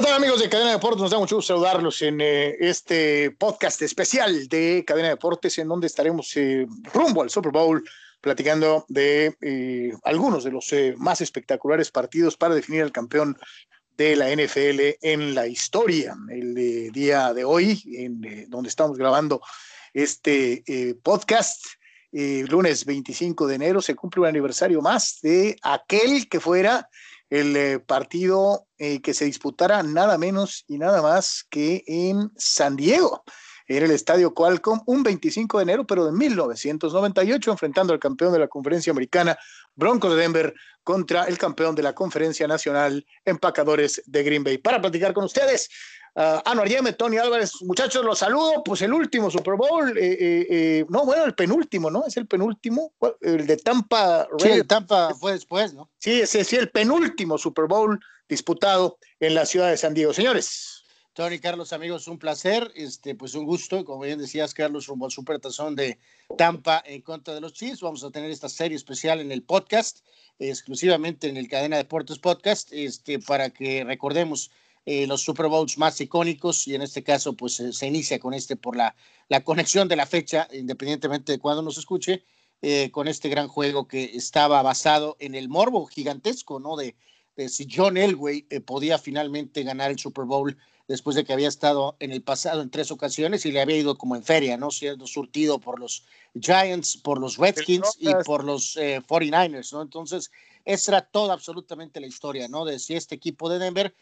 ¿Qué tal amigos de Cadena Deportes? Nos da mucho gusto saludarlos en eh, este podcast especial de Cadena Deportes en donde estaremos eh, rumbo al Super Bowl platicando de eh, algunos de los más espectaculares partidos para definir al campeón de la NFL en la historia. El día de hoy, en donde estamos grabando este podcast, lunes 25 de enero, se cumple un aniversario más de aquel que fuera el eh, partido eh, que se disputara nada menos y nada más que en San Diego. Era el estadio Qualcomm, un 25 de enero, pero de 1998, enfrentando al campeón de la conferencia americana, Broncos de Denver, contra el campeón de la conferencia nacional, Empacadores de Green Bay. Para platicar con ustedes, Uh, Anuar Yeme, Tony Álvarez, muchachos, los saludo. Pues el último Super Bowl, eh, eh, eh, no, bueno, el penúltimo, ¿no? Es el penúltimo, el de Tampa. Sí, el Tampa fue después, ¿no? Sí, ese sí, el penúltimo Super Bowl disputado en la ciudad de San Diego. Señores. Tony, Carlos, amigos, un placer, este, pues un gusto, como bien decías, Carlos, rumbo al Super Tazón de Tampa en contra de los Chiefs. Vamos a tener esta serie especial en el podcast, exclusivamente en el Cadena Deportes Podcast, este, para que recordemos eh, los Super Bowls más icónicos y en este caso pues se inicia con este por la, la conexión de la fecha, independientemente de cuándo nos escuche, eh, con este gran juego que estaba basado en el morbo gigantesco, ¿no? De, si John Elway eh, podía finalmente ganar el Super Bowl después de que había estado en el pasado en tres ocasiones y le había ido como en feria, ¿no? Siendo surtido por los Giants, por los Redskins y por los 49ers, ¿no? Entonces, esa era toda absolutamente la historia, ¿no? De si este equipo de Denver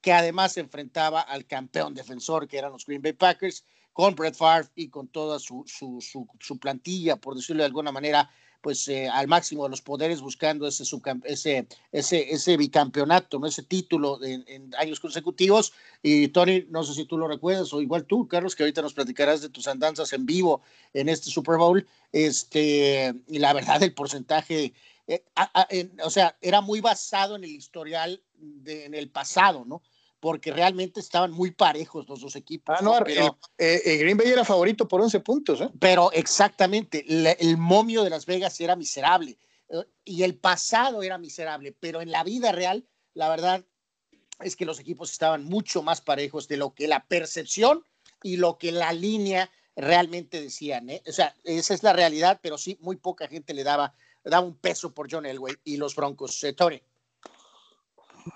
que además se enfrentaba al campeón defensor, que eran los Green Bay Packers, con Brett Favre y con toda su, su, su, plantilla, por decirlo de alguna manera, pues eh, al máximo de los poderes, buscando ese, ese, ese, ese bicampeonato, ¿no? ese título en, años consecutivos. Y Tony, no sé si tú lo recuerdas, o igual tú, Carlos, que ahorita nos platicarás de tus andanzas en vivo en este Super Bowl. Este, y la verdad, el porcentaje, eh, o sea, era muy basado en el historial de, en el pasado, ¿no? porque realmente estaban muy parejos los dos equipos. Ah, no, pero, eh, eh, Green Bay era favorito por 11 puntos. ¿eh? Pero exactamente, el momio de Las Vegas era miserable y el pasado era miserable, pero en la vida real, la verdad es que los equipos estaban mucho más parejos de lo que la percepción y lo que la línea realmente decían. O sea, esa es la realidad, pero sí, muy poca gente le daba, daba un peso por John Elway y los Broncos. Tony.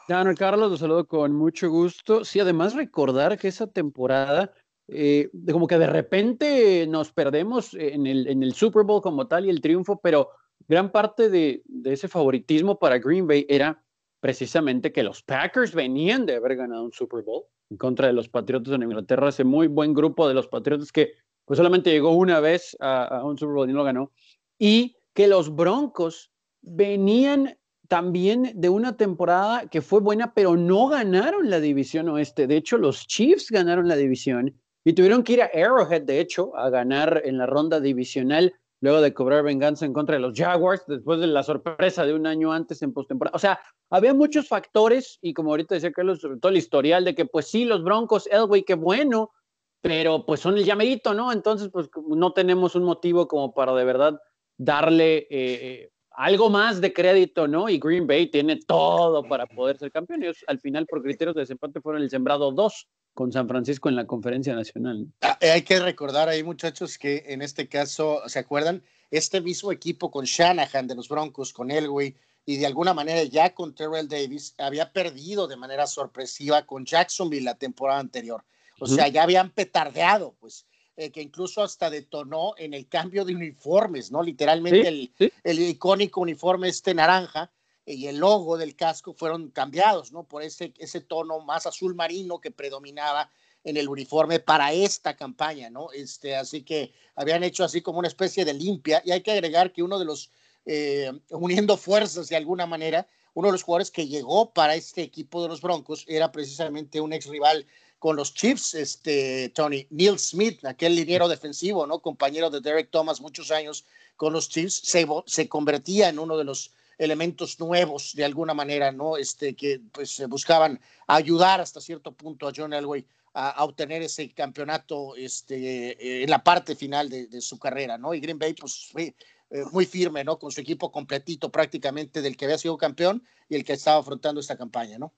Daniel Carlos, los saludo con mucho gusto. Sí, además recordar que esa temporada, eh, como que de repente nos perdemos en el, Super Bowl como tal y el triunfo, pero gran parte de, ese favoritismo para Green Bay era precisamente que los Packers venían de haber ganado un Super Bowl en contra de los Patriotas en Inglaterra, ese muy buen grupo de los Patriotas que pues solamente llegó una vez a, a un Super Bowl y no lo ganó, y que los Broncos venían también de una temporada que fue buena, pero no ganaron la división oeste. De hecho, los Chiefs ganaron la división y tuvieron que ir a Arrowhead, de hecho, a ganar en la ronda divisional luego de cobrar venganza en contra de los Jaguars, después de la sorpresa de un año antes en postemporada. O sea, había muchos factores y como ahorita decía Carlos, sobre todo el historial de que pues sí, los Broncos, Elway, qué bueno, pero pues son el llamerito, ¿no? Entonces, pues no tenemos un motivo como para de verdad darle eh, algo más de crédito, ¿no? Y Green Bay tiene todo para poder ser campeón. Ellos al final, por criterios de desempate, fueron el sembrado dos con San Francisco en la conferencia nacional. Ah, eh, hay que recordar ahí, muchachos, que en este caso, ¿se acuerdan? Este mismo equipo con Shanahan de los Broncos, con Elway, y de alguna manera ya con Terrell Davis, había perdido de manera sorpresiva con Jacksonville la temporada anterior. O sea, ya habían petardeado, pues. Eh, que incluso hasta detonó en el cambio de uniformes, ¿no? Literalmente el, el, icónico uniforme este naranja y el logo del casco fueron cambiados, ¿no? Por ese, ese tono más azul marino que predominaba en el uniforme para esta campaña, ¿no? Este, así que habían hecho así como una especie de limpia y hay que agregar que uno de los, eh, uniendo fuerzas de alguna manera, uno de los jugadores que llegó para este equipo de los Broncos era precisamente un ex rival con los Chiefs, este, Tony, Neil Smith, aquel liniero defensivo, ¿no? Compañero de Derek Thomas muchos años con los Chiefs, se, se convertía en uno de los elementos nuevos de alguna manera, ¿no? Este, que pues buscaban ayudar hasta cierto punto a John Elway a, obtener ese campeonato este, en la parte final de, su carrera, ¿no? Y Green Bay, pues fue, eh, muy firme, ¿no? Con su equipo completito prácticamente del que había sido campeón y el que estaba afrontando esta campaña, ¿no?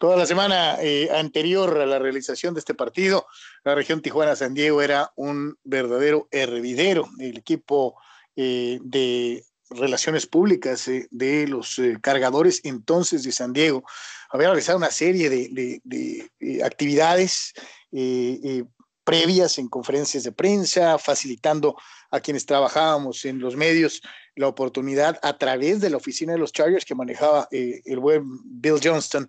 Toda la semana eh, anterior a la realización de este partido, la región Tijuana-San Diego era un verdadero hervidero. El equipo eh, de relaciones públicas de los cargadores entonces de San Diego había realizado una serie de, de actividades previas en conferencias de prensa, facilitando a quienes trabajábamos en los medios la oportunidad a través de la oficina de los Chargers que manejaba eh, el buen Bill Johnston,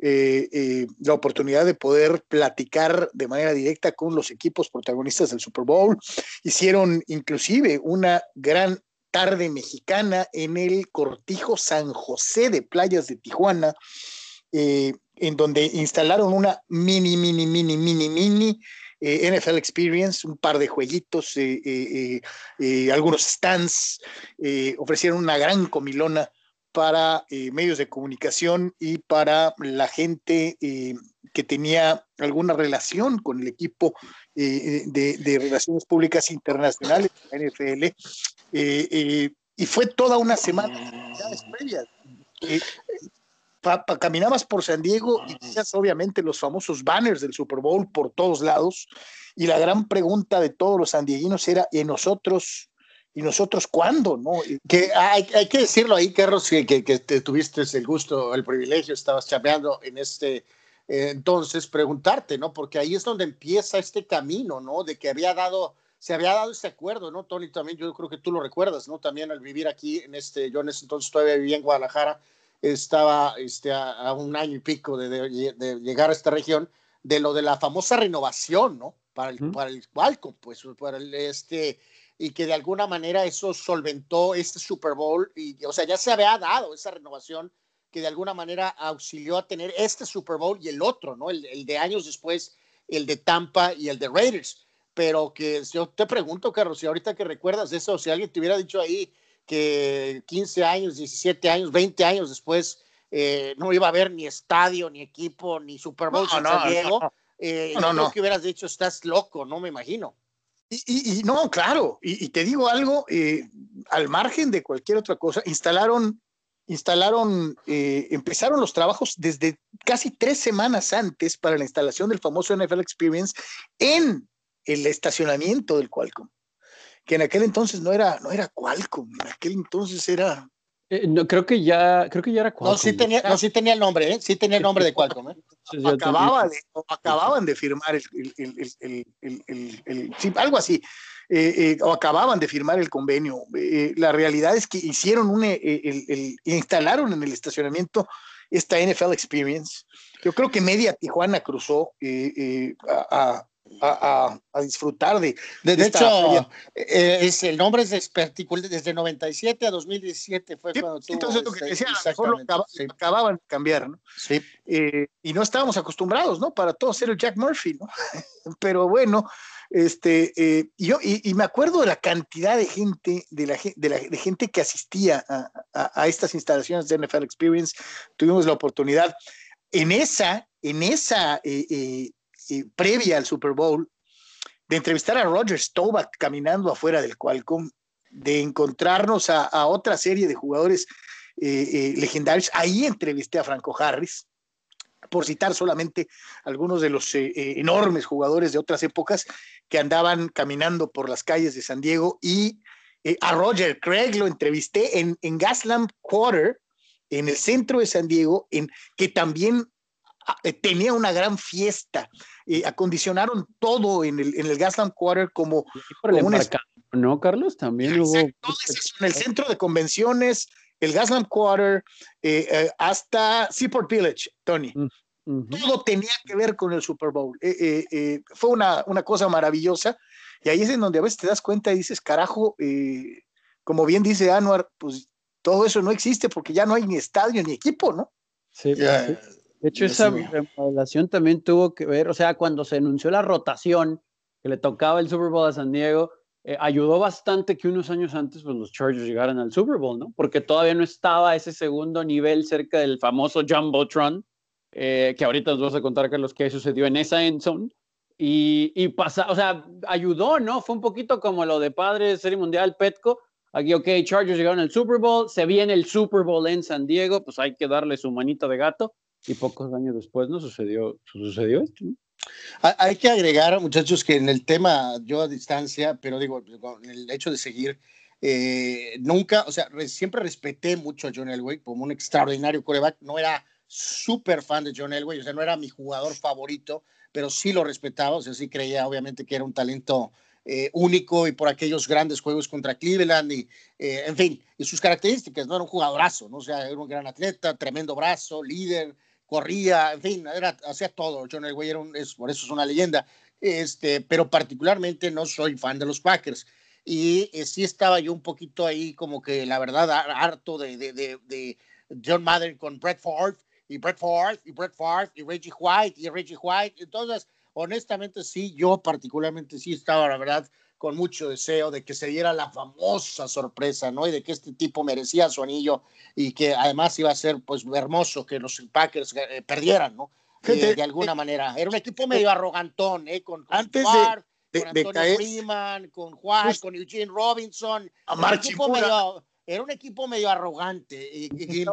eh, eh, la oportunidad de poder platicar de manera directa con los equipos protagonistas del Super Bowl. Hicieron inclusive una gran tarde mexicana en el Cortijo San José de Playas de Tijuana, en donde instalaron una mini, mini, mini, mini, mini eh, NFL Experience, un par de jueguitos, eh, eh, algunos stands, ofrecieron una gran comilona para medios de comunicación y para la gente que tenía alguna relación con el equipo de, relaciones públicas internacionales, la NFL, y fue toda una semana previas caminabas por San Diego y veías obviamente los famosos banners del Super Bowl por todos lados y la gran pregunta de todos los sandieguinos era ¿y nosotros? ¿Y nosotros cuándo? ¿no? Que hay, hay que decirlo ahí, Carlos, que, que, que te tuviste el gusto, el privilegio, estabas chameando en este eh, entonces, preguntarte, ¿no? Porque ahí es donde empieza este camino, ¿no? De que había dado, se había dado ese acuerdo, ¿no? Tony, también yo creo que tú lo recuerdas, ¿no? También al vivir aquí en este, yo en ese entonces todavía vivía en Guadalajara, estaba este, a, un año y pico de, llegar a esta región, de lo de la famosa renovación, ¿no? Para el, para el Qualcomm, pues, para el, este, y que de alguna manera eso solventó este Super Bowl, y, o sea, ya se había dado esa renovación que de alguna manera auxilió a tener este Super Bowl y el otro, ¿no? El, el de años después, el de Tampa y el de Raiders. Pero que yo te pregunto, Carlos, si ahorita que recuerdas eso, si alguien te hubiera dicho ahí, que 15 años, 17 años, 20 años después eh, no iba a haber ni estadio, ni equipo, ni Super Bowl en San Diego. No, eh, no, que hubieras dicho, estás loco, no me imagino. Y, y, no, claro, y, te digo algo, eh, al margen de cualquier otra cosa, instalaron, instalaron, empezaron los trabajos desde casi tres semanas antes para la instalación del famoso NFL Experience en el estacionamiento del Qualcomm que en aquel entonces no era, no era Qualcomm, en aquel entonces era... Eh, no, creo que ya, creo que ya era Qualcomm. No, sí tenía, no, sí tenía el nombre, ¿eh? Sí tenía el nombre de Qualcomm, ¿eh? Acababa de, acababan de firmar el, el, el, el sí, algo así. Eh, eh, o acababan de firmar el convenio. Eh, la realidad es que hicieron un, instalaron en el estacionamiento esta NFL Experience. Yo creo que media Tijuana cruzó a, a, disfrutar de. De, hecho, eh, es, el nombre es particular desde 97 a 2017 fue cuando tuvo. Entonces, lo que decía, a lo mejor lo acababan de cambiar, ¿no? Sí. Eh, y no estábamos acostumbrados, ¿no? Para todo ser el Jack Murphy, ¿no? Pero bueno, este, eh, yo, y, me acuerdo de la cantidad de gente, de la, de la de gente que asistía a, a, a, estas instalaciones de NFL Experience. Tuvimos la oportunidad en esa, en esa previa al Super Bowl, de entrevistar a Roger Staubach caminando afuera del Qualcomm, de encontrarnos a, otra serie de jugadores eh, eh, legendarios. Ahí entrevisté a Franco Harris, por citar solamente algunos de los eh, enormes jugadores de otras épocas que andaban caminando por las calles de San Diego y a Roger Craig lo entrevisté en, en Gaslamp Quarter, en el centro de San Diego, en que también tenía una gran fiesta. y acondicionaron todo en el, en el Gasland Quarter como, un ¿no, Carlos? También hubo. en el centro de convenciones, el Gasland Quarter, eh, eh, hasta Seaport Village, Tony. Mm, todo tenía que ver con el Super Bowl. fue una, una, cosa maravillosa. Y ahí es en donde a veces te das cuenta y dices, carajo, como bien dice Anwar, pues todo eso no existe porque ya no hay ni estadio ni equipo, ¿no? Sí, sí. De hecho, esa remodelación también tuvo que ver, o sea, cuando se anunció la rotación que le tocaba el Super Bowl a San Diego, eh, ayudó bastante que unos años antes pues, los Chargers llegaran al Super Bowl, ¿no? Porque todavía no estaba ese segundo nivel cerca del famoso Jumbotron, eh, que ahorita os vamos a contar, Carlos, qué sucedió en esa end zone. Y, y pasa, o sea, ayudó, ¿no? Fue un poquito como lo de padre Serie Mundial Petco, aquí, ok, Chargers llegaron al Super Bowl, se viene el Super Bowl en San Diego, pues hay que darle su manita de gato. Y pocos años después no sucedió, sucedió esto. Hay que agregar, muchachos, que en el tema, yo a distancia, pero digo, con el hecho de seguir, eh, nunca, o sea, siempre respeté mucho a John Elway como un extraordinario coreback. No era súper fan de John Elway, o sea, no era mi jugador favorito, pero sí lo respetaba, o sea, sí creía obviamente que era un talento eh, único y por aquellos grandes juegos contra Cleveland y, eh, en fin, y sus características, no era un jugadorazo, ¿no? O sea, era un gran atleta, tremendo brazo, líder, corría, en fin, era, hacía todo. John Elway era un, es, por eso es una leyenda, este, pero particularmente no soy fan de los Packers. Y eh, sí estaba yo un poquito ahí como que, la verdad, harto de, de, de, de John Madden con Brett Ford y Brett Ford y Brett Ford y Reggie White y Reggie White. Entonces, honestamente sí, yo particularmente sí estaba, la verdad, con mucho deseo de que se diera la famosa sorpresa, ¿no? Y de que este tipo merecía su anillo y que además iba a ser, pues, hermoso que los Packers eh, perdieran, ¿no? Eh, de alguna manera. Era un equipo medio arrogantón, ¿eh? Con, con antes de, con Antonio Freeman, con White, con Eugene Robinson. A era un equipo medio arrogante. Y, y,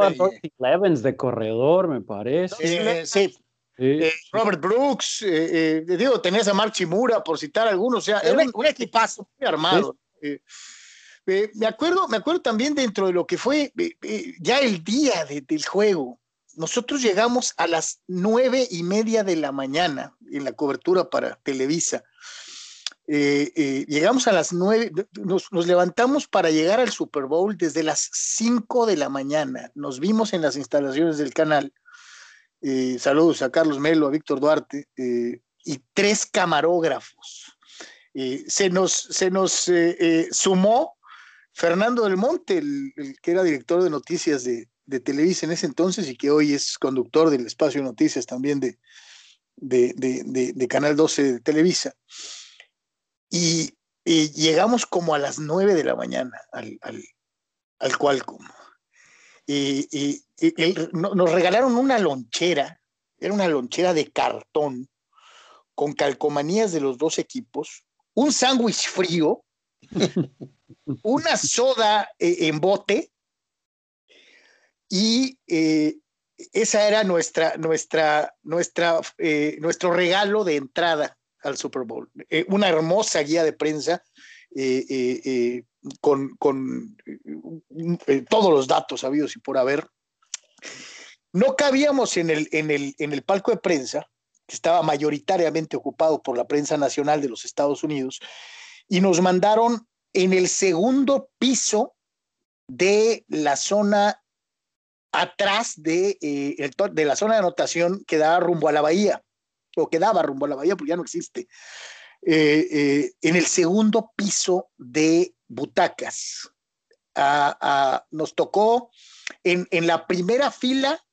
Evans de corredor, me parece. sí. Eh, Robert Brooks, eh, eh, digo, tenías a Mark Chimura, por citar algunos, o sea, era un, equipazo muy armado. me acuerdo, me acuerdo también dentro de lo que fue ya el día del juego. Nosotros llegamos a las nueve y media de la mañana en la cobertura para Televisa. llegamos a las nueve, nos, nos, levantamos para llegar al Super Bowl desde las cinco de la mañana. Nos vimos en las instalaciones del canal eh, saludos a Carlos Melo, a Víctor Duarte, eh, y tres camarógrafos. Eh, se nos, se nos sumó Fernando del Monte, el, que era director de noticias de, Televisa en ese entonces y que hoy es conductor del espacio de noticias también de, de, Canal 12 de Televisa. Y, llegamos como a las nueve de la mañana al, al, al Qualcomm y, nos regalaron una lonchera, era una lonchera de cartón con calcomanías de los dos equipos, un sándwich frío, una soda eh, en bote y eh, esa era nuestra, nuestra, nuestra, eh, nuestro regalo de entrada al Super Bowl. una hermosa guía de prensa con, con todos los datos habidos y por haber. No cabíamos en el, en, el, en el palco de prensa, que estaba mayoritariamente ocupado por la prensa nacional de los Estados Unidos, y nos mandaron en el segundo piso de la zona atrás de, eh, de la zona de anotación que daba rumbo a la bahía, o que daba rumbo a la bahía, porque ya no existe, eh, en el segundo piso de butacas. nos tocó en, la primera fila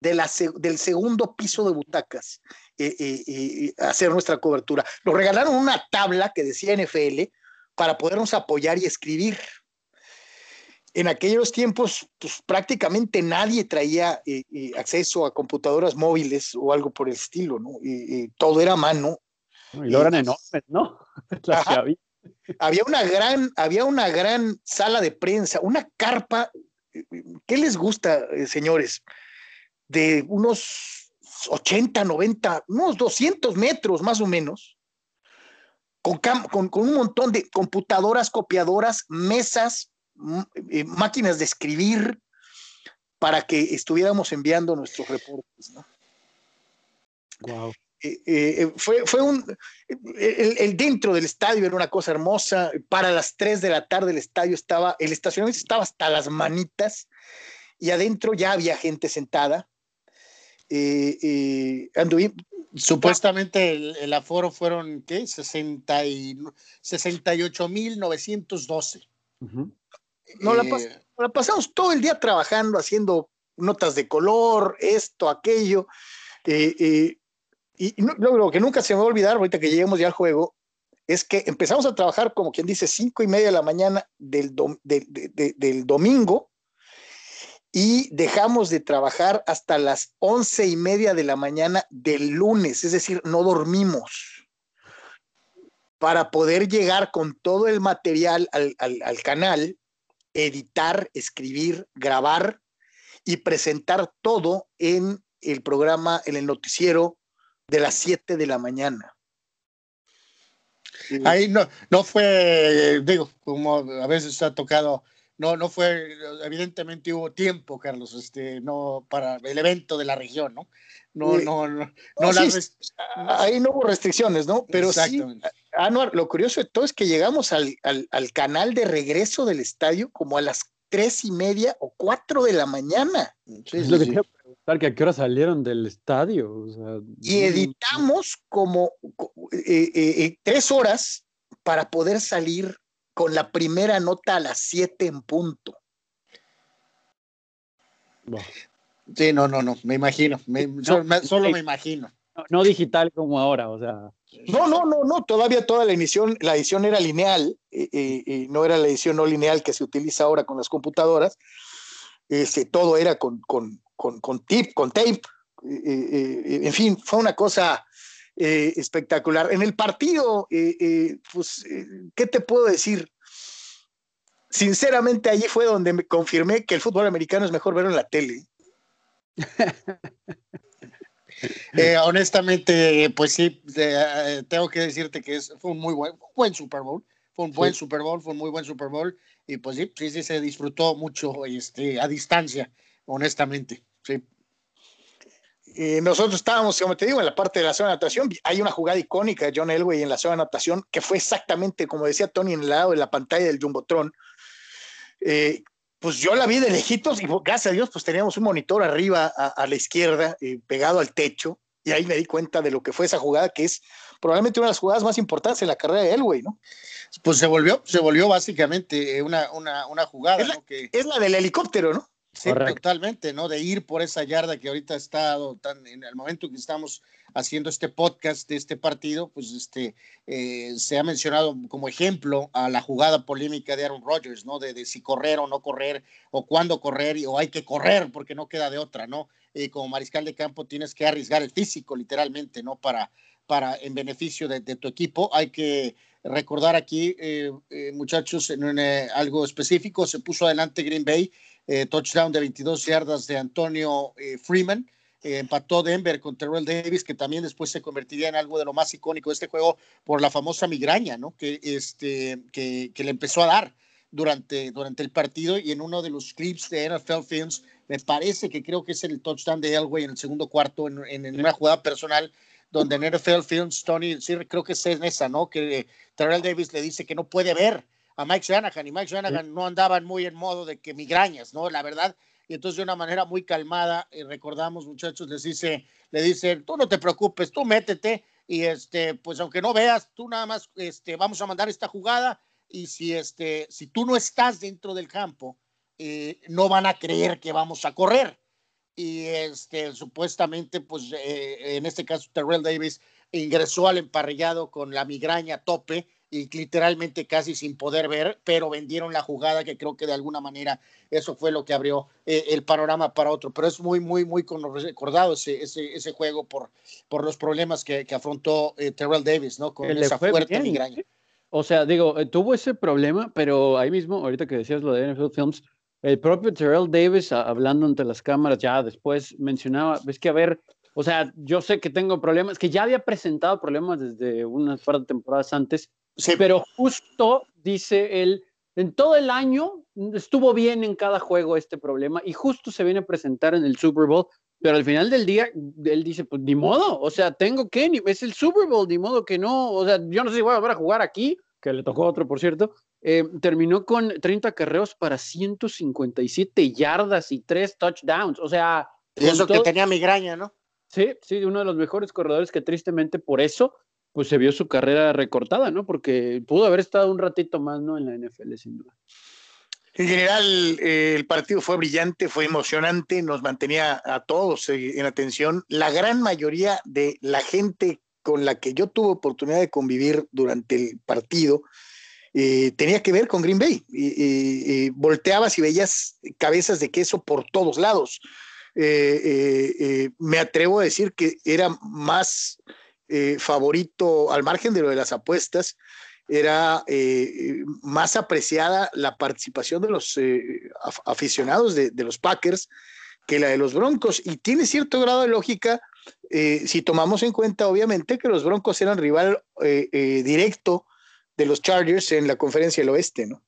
de la, del segundo piso de butacas eh, eh, eh, hacer nuestra cobertura. Nos regalaron una tabla que decía NFL para podernos apoyar y escribir. En aquellos tiempos, pues prácticamente nadie traía acceso a computadoras móviles o algo por el estilo, ¿no? todo era a mano. Y lo eran enormes, ¿no? había una gran, había una gran sala de prensa, una carpa. ¿Qué les gusta, eh, señores? De unos 80, 90, unos 200 metros más o menos, con, con, un montón de computadoras, copiadoras, mesas, eh, máquinas de escribir, para que estuviéramos enviando nuestros reportes. ¿no? Wow. Eh, eh, fue, fue un, el, dentro del estadio era una cosa hermosa, para las 3 de la tarde el estadio estaba, el estacionamiento estaba hasta las manitas y adentro ya había gente sentada. Eh, Supuestamente el, aforo fueron, ¿qué? 68.912. no la, la pasamos todo el día trabajando, haciendo notas de color, esto, aquello. Eh, y lo, que nunca se me va a olvidar, ahorita que lleguemos ya al juego, es que empezamos a trabajar como quien dice cinco y media de la mañana del, del domingo y dejamos de trabajar hasta las once y media de la mañana del lunes, es decir, no dormimos. para poder llegar con todo el material al, al canal, editar, escribir, grabar y presentar todo en el programa, en el noticiero de las 7 de la mañana. Ahí no, no fue, digo, como a veces ha tocado, no, no fue, evidentemente hubo tiempo, Carlos, este, no, para el evento de la región, ¿no? No, no, no, no, ahí no hubo restricciones, ¿no? Pero sí, Anuar, lo curioso de todo es que llegamos al, al, al canal de regreso del estadio como a las tres y media o cuatro de la mañana. Sí, es lo que quiero preguntar, que a qué hora salieron del estadio. y editamos como eh, eh, eh, tres horas para poder salir con la primera nota a las siete en punto. Sí, no, no, no, me imagino, solo, me imagino. no, digital como ahora, o sea. No, no, no, no, todavía toda la edición, la edición era lineal, y eh, eh, eh, no era la edición no lineal que se utiliza ahora con las computadoras, este, todo era con, con, con, con tip, con tape, en fin, fue una cosa espectacular. En el partido, pues, ¿qué te puedo decir? Sinceramente, allí fue donde me confirmé que el fútbol americano es mejor verlo en la tele. Eh, honestamente, pues sí, eh, tengo que decirte que es, fue un muy buen, buen Super Bowl. Fue un buen Super Bowl, fue un muy buen Super Bowl. Y pues sí, sí, sí se disfrutó mucho este, a distancia, honestamente. Sí. Nosotros estábamos, como te digo, en la parte de la zona de natación. Hay una jugada icónica de John Elway en la zona de natación que fue exactamente como decía Tony en el lado de la pantalla del Jumbotron. Eh, pues yo la vi de lejitos y gracias a Dios pues teníamos un monitor arriba a, la izquierda eh, pegado al techo y ahí me di cuenta de lo que fue esa jugada que es probablemente una de las jugadas más importantes en la carrera de Elway, ¿no? Pues se volvió, se volvió básicamente una, una, una jugada, es la, ¿no? Que... Es la del helicóptero, ¿no? Sí, totalmente, ¿no? De ir por esa yarda que ahorita ha estado tan, en el momento que estamos haciendo este podcast de este partido, pues este, eh, se ha mencionado como ejemplo a la jugada polémica de Aaron Rodgers, ¿no? De, si correr o no correr, o cuándo correr, o hay que correr porque no queda de otra, ¿no? Eh, como mariscal de campo tienes que arriesgar el físico, literalmente, ¿no? Para, para en beneficio de, tu equipo. Hay que recordar aquí, eh, muchachos, en algo específico, se puso adelante Green Bay eh, touchdown de 22 yardas de Antonio eh, Freeman. Eh, empató Denver con Terrell Davis, que también después se convertiría en algo de lo más icónico de este juego por la famosa migraña, ¿no? Que, este, que, le empezó a dar durante, durante el partido y en uno de los clips de NFL Films, me parece que creo que es el touchdown de Elway en el segundo cuarto, en, en, una jugada personal, donde en NFL Films, Tony, sí, creo que es en esa, ¿no? Que Terrell Davis le dice que no puede ver a Mike Shanahan y Mike Shanahan no andaban muy en modo de que migrañas, ¿no? La verdad. Y entonces de una manera muy calmada, y recordamos muchachos, les dice, le dice, tú no te preocupes, tú métete y este, pues aunque no veas, tú nada más, este, vamos a mandar esta jugada y si este, si tú no estás dentro del campo, eh, no van a creer que vamos a correr. Y este, supuestamente, pues eh, en este caso, Terrell Davis ingresó al emparrillado con la migraña a tope y literalmente casi sin poder ver, pero vendieron la jugada que creo que de alguna manera eso fue lo que abrió eh, el panorama para otro. Pero es muy, muy, muy recordado ese, ese, ese juego por, por los problemas que, que afrontó eh, Terrell Davis, ¿no? Con esa fuerte migraña. O sea, digo, eh, tuvo ese problema, pero ahí mismo, ahorita que decías lo de NFL Films, el propio Terrell Davis, hablando ante las cámaras, ya después mencionaba, ves que a ver, o sea, yo sé que tengo problemas, que ya había presentado problemas desde unas par de temporadas antes, pero justo, dice él, en todo el año estuvo bien en cada juego este problema y justo se viene a presentar en el Super Bowl, pero al final del día él dice, pues ni modo, o sea, tengo que, es el Super Bowl, ni modo que no, o sea, yo no sé si voy a volver a jugar aquí, que le tocó otro, por cierto, eh, terminó con 30 carreos para 157 yardas y 3 touchdowns, o sea... Y eso que tenía migraña, ¿no? Sí, sí, uno de los mejores corredores que tristemente por eso pues se vio su carrera recortada, ¿no? Porque pudo haber estado un ratito más, ¿no? En la NFL, sin duda. En general, eh, el partido fue brillante, fue emocionante, nos mantenía a todos eh, en atención. La gran mayoría de la gente con la que yo tuve oportunidad de convivir durante el partido eh, tenía que ver con Green Bay. volteabas y veías cabezas de queso por todos lados. me atrevo a decir que era más eh, favorito al margen de lo de las apuestas. Era eh, más apreciada la participación de los aficionados de, los Packers que la de los Broncos. Y tiene cierto grado de lógica si tomamos en cuenta, obviamente, que los Broncos eran rival directo de los Chargers en la conferencia del oeste, ¿no?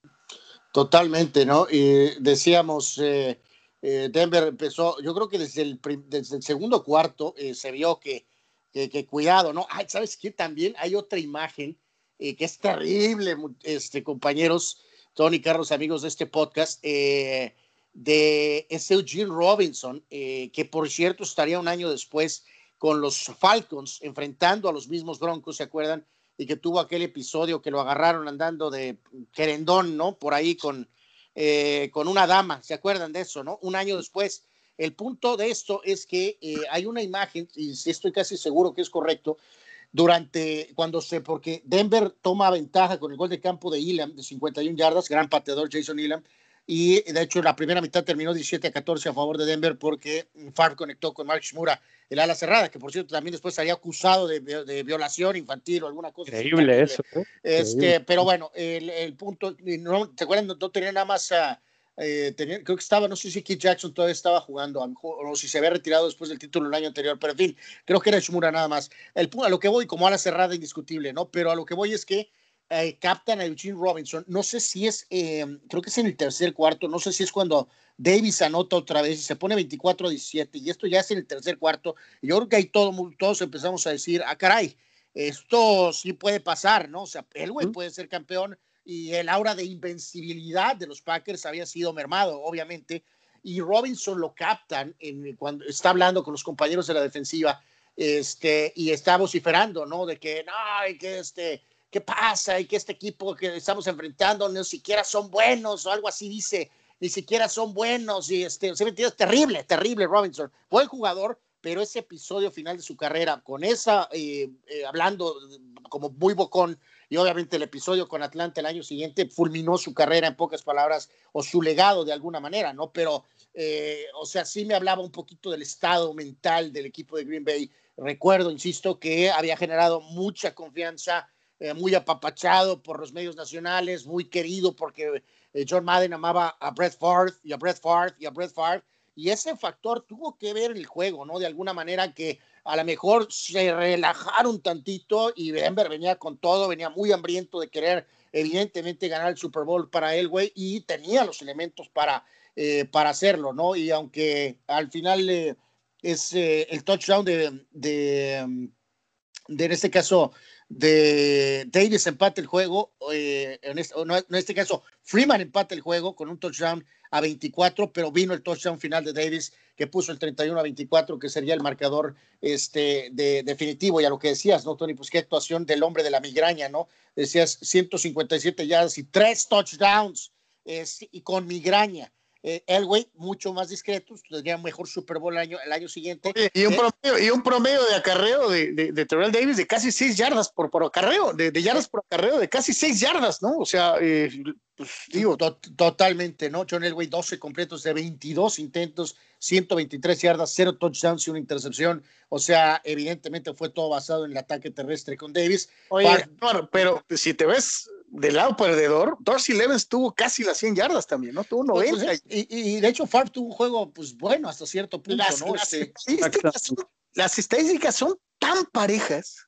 Totalmente, ¿no? Y decíamos, eh, eh, Denver empezó, yo creo que desde el, segundo cuarto eh, se vio que, que, cuidado, ¿no? Ay, ¿sabes qué? También hay otra imagen que es terrible, este, compañeros, Tony Carlos, amigos de este podcast, de ese Eugene Robinson, que por cierto estaría un año después con los Falcons enfrentando a los mismos Broncos, ¿se acuerdan? y que tuvo aquel episodio que lo agarraron andando de querendón, ¿no? Por ahí con, eh, con una dama, ¿se acuerdan de eso, no? Un año después. El punto de esto es que eh, hay una imagen, y estoy casi seguro que es correcto, durante cuando se, porque Denver toma ventaja con el gol de campo de Elam de 51 yardas, gran pateador Jason Elam, y de hecho la primera mitad terminó 17 a 14 a favor de Denver porque Favre conectó con Mark Shmura, el ala cerrada, que por cierto también después estaría acusado de, violación infantil o alguna cosa. Increíble eso. ¿eh? Este, Pero bueno, el, el punto, no, ¿te acuerdan? No, tenía nada más, eh, tenía, creo que estaba, no sé si Keith Jackson todavía estaba jugando, o si se había retirado después del título el año anterior, pero en fin, creo que era Shmura nada más. El, a lo que voy, como ala cerrada, indiscutible, ¿no? Pero a lo que voy es que eh, captan a Eugene Robinson. No sé si es, eh, creo que es en el tercer cuarto, no sé si es cuando Davis anota otra vez y se pone 24-17 y esto ya es en el tercer cuarto. Y yo creo que ahí todo, todos empezamos a decir, ah, caray, esto sí puede pasar, ¿no? O sea, el güey puede ser campeón y el aura de invencibilidad de los Packers había sido mermado, obviamente. Y Robinson lo captan en, cuando está hablando con los compañeros de la defensiva este, y está vociferando, ¿no? De que, no, que este, ¿qué pasa? Y que este equipo que estamos enfrentando ni siquiera son buenos o algo así dice, ni siquiera son buenos y este, es terrible, terrible Robinson. Buen jugador, pero ese episodio final de su carrera, con esa, eh, eh, hablando como muy bocón, y obviamente el episodio con Atlanta el año siguiente fulminó su carrera en pocas palabras, o su legado de alguna manera, ¿no? Pero, eh, o sea, sí me hablaba un poquito del estado mental del equipo de Green Bay. Recuerdo, insisto, que había generado mucha confianza eh, muy apapachado por los medios nacionales, muy querido porque eh, John Madden amaba a Brett Favre y a Brett Favre y a Brett Favre. Y ese factor tuvo que ver el juego, ¿no? De alguna manera que a lo mejor se relajaron tantito y Denver venía con todo, venía muy hambriento de querer evidentemente ganar el Super Bowl para él, güey, y tenía los elementos para, eh, para hacerlo, ¿no? Y aunque al final es el touchdown de, de, de, en este caso, de Davis empate el juego, eh, en, este, no, en, este, caso Freeman empate el juego con un touchdown a 24, pero vino el touchdown final de Davis que puso el 31 a 24, que sería el marcador este, de, definitivo. Y a lo que decías, ¿no, Tony? Pues qué actuación del hombre de la migraña, ¿no? Decías 157 yardas y tres touchdowns y con migraña eh, Elway mucho más discreto, tendría mejor Super Bowl el año, el año siguiente. y, un eh, promedio, y un promedio de acarreo de, de, Terrell Davis de casi seis yardas por, por acarreo, de, de yardas por acarreo de casi seis yardas, ¿no? O sea, eh, pues, digo. totalmente, ¿no? John Elway, 12 completos de 22 intentos, 123 yardas, cero touchdowns y una intercepción. O sea, evidentemente fue todo basado en el ataque terrestre con Davis. Oye, pero si te ves del lado perdedor, Dorsey Levens tuvo casi las 100 yardas también, ¿no? Tuvo 90. Pues, pues, y, de hecho, Favre tuvo un juego, pues bueno, hasta cierto punto, las, ¿no? Las, este, estadísticas son, tan parejas,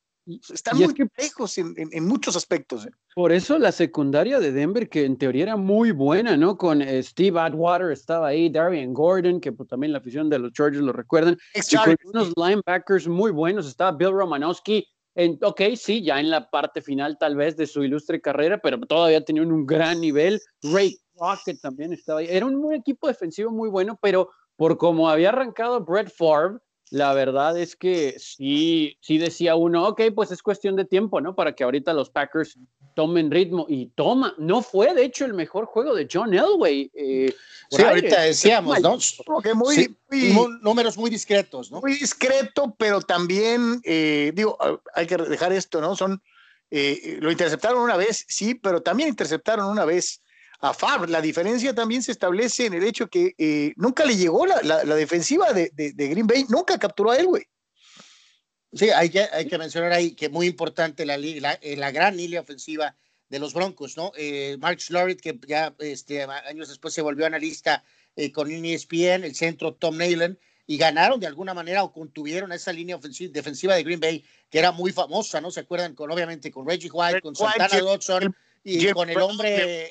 están muy parejos en, en, muchos aspectos. ¿eh? Por eso la secundaria de Denver, que en teoría era muy buena, ¿no? Con eh, Steve Atwater estaba ahí, Darian Gordon, que pues, también la afición de los Chargers lo recuerdan, y con unos linebackers muy buenos, estaba Bill Romanowski, en, ok, sí, ya en la parte final tal vez de su ilustre carrera, pero todavía tenía un gran nivel. Ray Crockett también estaba ahí. Era un, equipo defensivo muy bueno, pero por como había arrancado Brett Favre, la verdad es que sí, sí decía uno, ok, pues es cuestión de tiempo, ¿no? Para que ahorita los Packers tomen ritmo y toma. No fue, de hecho, el mejor juego de John Elway. Eh, sí, ahorita decíamos, ¿no? muy, números muy discretos, ¿no? Muy discreto, pero también, eh, digo, hay que dejar esto, ¿no? Son, eh, lo interceptaron una vez, sí, pero también interceptaron una vez a Favre. La diferencia también se establece en el hecho que nunca le llegó la, defensiva de, Green Bay, nunca capturó a Elway. Sí, hay que, hay que mencionar ahí que muy importante la, la, eh, la gran línea ofensiva de los Broncos, ¿no? Eh, Mark Schlorit, que ya este, años después se volvió analista eh, con ESPN, el centro Tom Neyland, y ganaron de alguna manera o contuvieron esa línea ofensiva, defensiva de Green Bay, que era muy famosa, ¿no? ¿Se acuerdan? Con, obviamente con Reggie White, con Santana Dodson y con el hombre,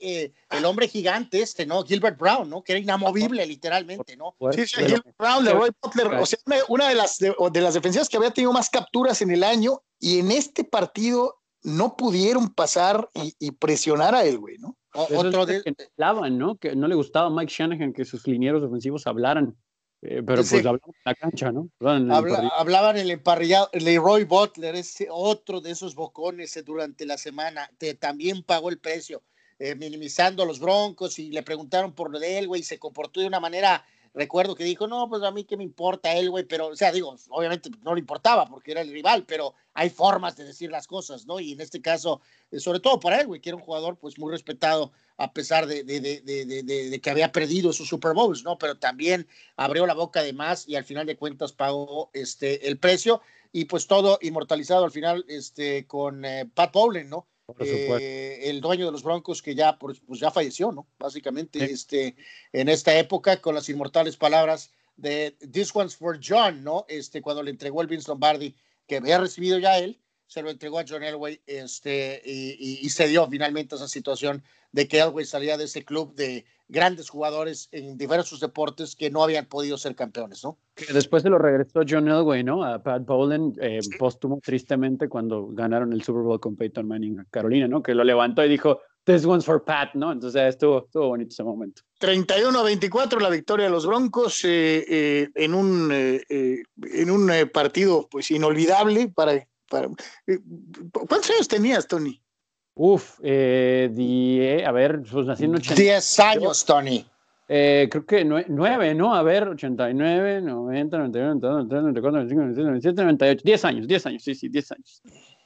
eh, el, hombre gigante este, ¿no? Gilbert Brown, ¿no? Que era inamovible literalmente, ¿no? Sí, sí, Gilbert Brown, Leroy Butler, o sea, una de las, de, las defensivas que había tenido más capturas en el año y en este partido no pudieron pasar y, presionar a él, güey, ¿no? otro de... que hablaban, ¿no? Que no le gustaba a Mike Shanahan que sus linieros ofensivos hablaran. Eh, pero pues hablaban en la cancha, ¿no? Hablaban en el emparrillado. Leroy Butler es otro de esos bocones durante la semana. Te, también pagó el precio, eh, minimizando a los broncos y le preguntaron por lo de él, güey, y se comportó de una manera recuerdo que dijo, no, pues a mí qué me importa él, güey, pero, o sea, digo, obviamente no le importaba porque era el rival, pero hay formas de decir las cosas, ¿no? Y en este caso, eh, sobre todo para él, güey, que era un jugador pues muy respetado a pesar de, de, de, de, que había perdido sus Super Bowls, ¿no? Pero también abrió la boca de más y al final de cuentas pagó este, el precio y pues todo inmortalizado al final este, con eh, Pat Bowlen, ¿no? Eh, el dueño de los Broncos que ya, pues, ya falleció, ¿no? Básicamente, este, en esta época, con las inmortales palabras de This one's for John, ¿no? Este, cuando le entregó el Vince Lombardi, que había recibido ya él, se lo entregó a John Elway, este, y, y se dio finalmente esa situación de que Elway salía de ese club de grandes jugadores en diversos deportes que no habían podido ser campeones, ¿no? Después se lo regresó John Elway, ¿no? A Pat Bowlen, eh, póstumo, tristemente, cuando ganaron el Super Bowl con Peyton Manning a Carolina, ¿no? Que lo levantó y dijo, This one's for Pat, ¿no? Entonces estuvo, estuvo bonito ese momento. 31 a 24 la victoria de los Broncos eh, eh, en un, en un partido pues inolvidable para, para ¿Cuántos años tenías, Tony? Uf, eh, a ver, pues nací en 80. 10 años, Tony. Eh, creo que nueve, ¿no? A ver, 89, 90, 91, 92, 94, 95, 96, 97, 98. 10 años, 10 años, sí, sí, 10 años.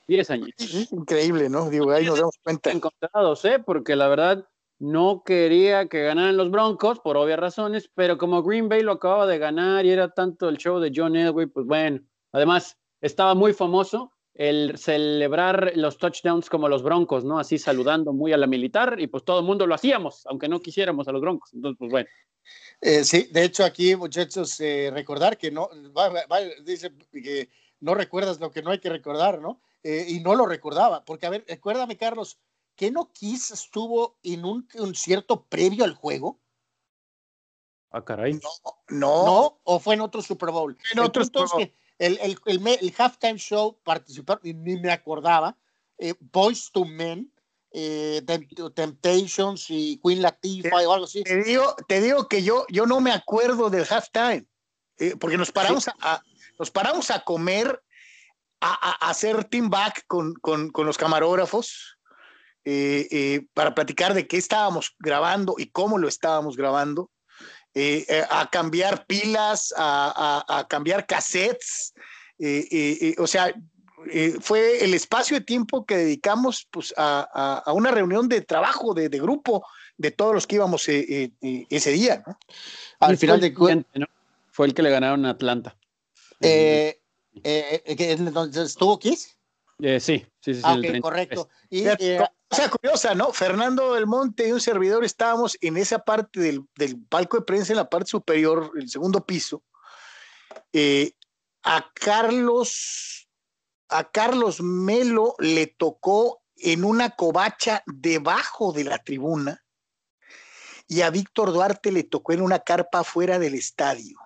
10 años. Increíble, ¿no? Digo, ahí nos damos cuenta. Encontrados, ¿eh? Porque la verdad no quería que ganaran los Broncos por obvias razones, pero como Green Bay lo acababa de ganar y era tanto el show de John Elway, pues bueno, además estaba muy famoso el celebrar los touchdowns como los Broncos, ¿no? Así saludando muy a la militar y pues todo el mundo lo hacíamos, aunque no quisiéramos a los Broncos. Entonces, pues bueno. Eh, sí, de hecho aquí, muchachos, eh, recordar que no, dice que no recuerdas lo que no hay que recordar, ¿no? Eh, y no lo recordaba, porque a ver, recuérdame, Carlos, que no Kiss estuvo en un concierto previo al juego. Ah, caray. No, no. ¿O fue en otro Super Bowl? En otro Super Bowl el, el, el, halftime show participaron, y ni me acordaba, eh, Boys to Men, eh, Temptations y Queen Latifah o algo así. Te digo, te digo que yo, yo no me acuerdo del halftime, eh, porque nos paramos, a, nos paramos a comer, a, a hacer team back con, con, con los camarógrafos. para platicar de qué estábamos grabando y cómo lo estábamos grabando. Eh, eh, a cambiar pilas, a, cambiar cassettes. Eh, o sea, fue el espacio de tiempo que dedicamos pues, a, una reunión de trabajo, de, grupo, de todos los que íbamos ese día. Al final de cuentas, fue el que le ganaron a Atlanta. ¿Estuvo Kiss? sí, sí, sí. Ah, correcto. Y, o sea, curiosa, ¿no? Fernando del Monte y un servidor estábamos en esa parte del, palco de prensa, en la parte superior, el segundo piso. Eh, a Carlos, a Carlos Melo le tocó en una covacha debajo de la tribuna y a Víctor Duarte le tocó en una carpa fuera del estadio.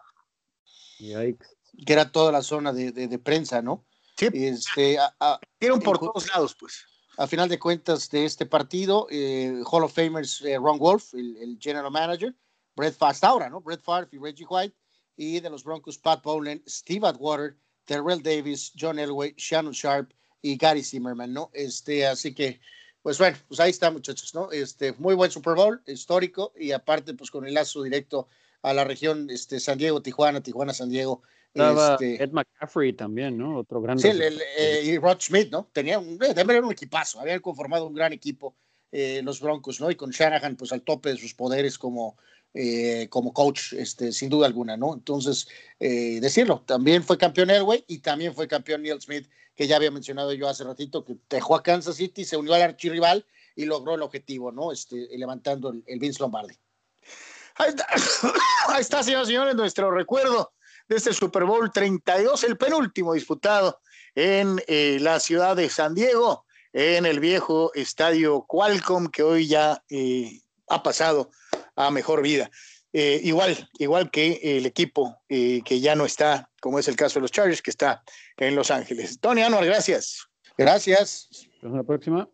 Que era toda la zona de, prensa, ¿no? Sí. Este, a, por todos lados, pues a final de cuentas de este partido, eh, Hall of Famers eh, Ron Wolf, el, general manager, Brett Fast ahora, ¿no? Brett Favre y Reggie White, y de los Broncos Pat Bowlen, Steve Atwater, Terrell Davis, John Elway, Shannon Sharp y Gary Zimmerman, ¿no? Este, así que, pues bueno, pues ahí está, muchachos, ¿no? Este, muy buen Super Bowl, histórico, y aparte, pues con el lazo directo a la región este, San Diego, Tijuana, Tijuana, San Diego, este, Ed McCaffrey también, ¿no? Otro gran. Sí, eh, y Rod Smith, ¿no? Tenía un, era un equipazo, habían conformado un gran equipo eh, los Broncos, ¿no? Y con Shanahan, pues al tope de sus poderes como, eh, como coach, este, sin duda alguna, ¿no? Entonces, eh, decirlo, también fue campeón Elway y también fue campeón Neil Smith, que ya había mencionado yo hace ratito, que dejó a Kansas City, se unió al archirrival y logró el objetivo, ¿no? Este, levantando el, Vince Lombardi. Ahí está, ahí está, señoras y señores, nuestro recuerdo de este Super Bowl 32, el penúltimo disputado en eh, la ciudad de San Diego, en el viejo estadio Qualcomm, que hoy ya ha pasado a mejor vida. Eh, igual, igual que el equipo eh, que ya no está, como es el caso de los Chargers, que está en Los Ángeles. Tony Anuar, gracias. Gracias. Hasta la próxima.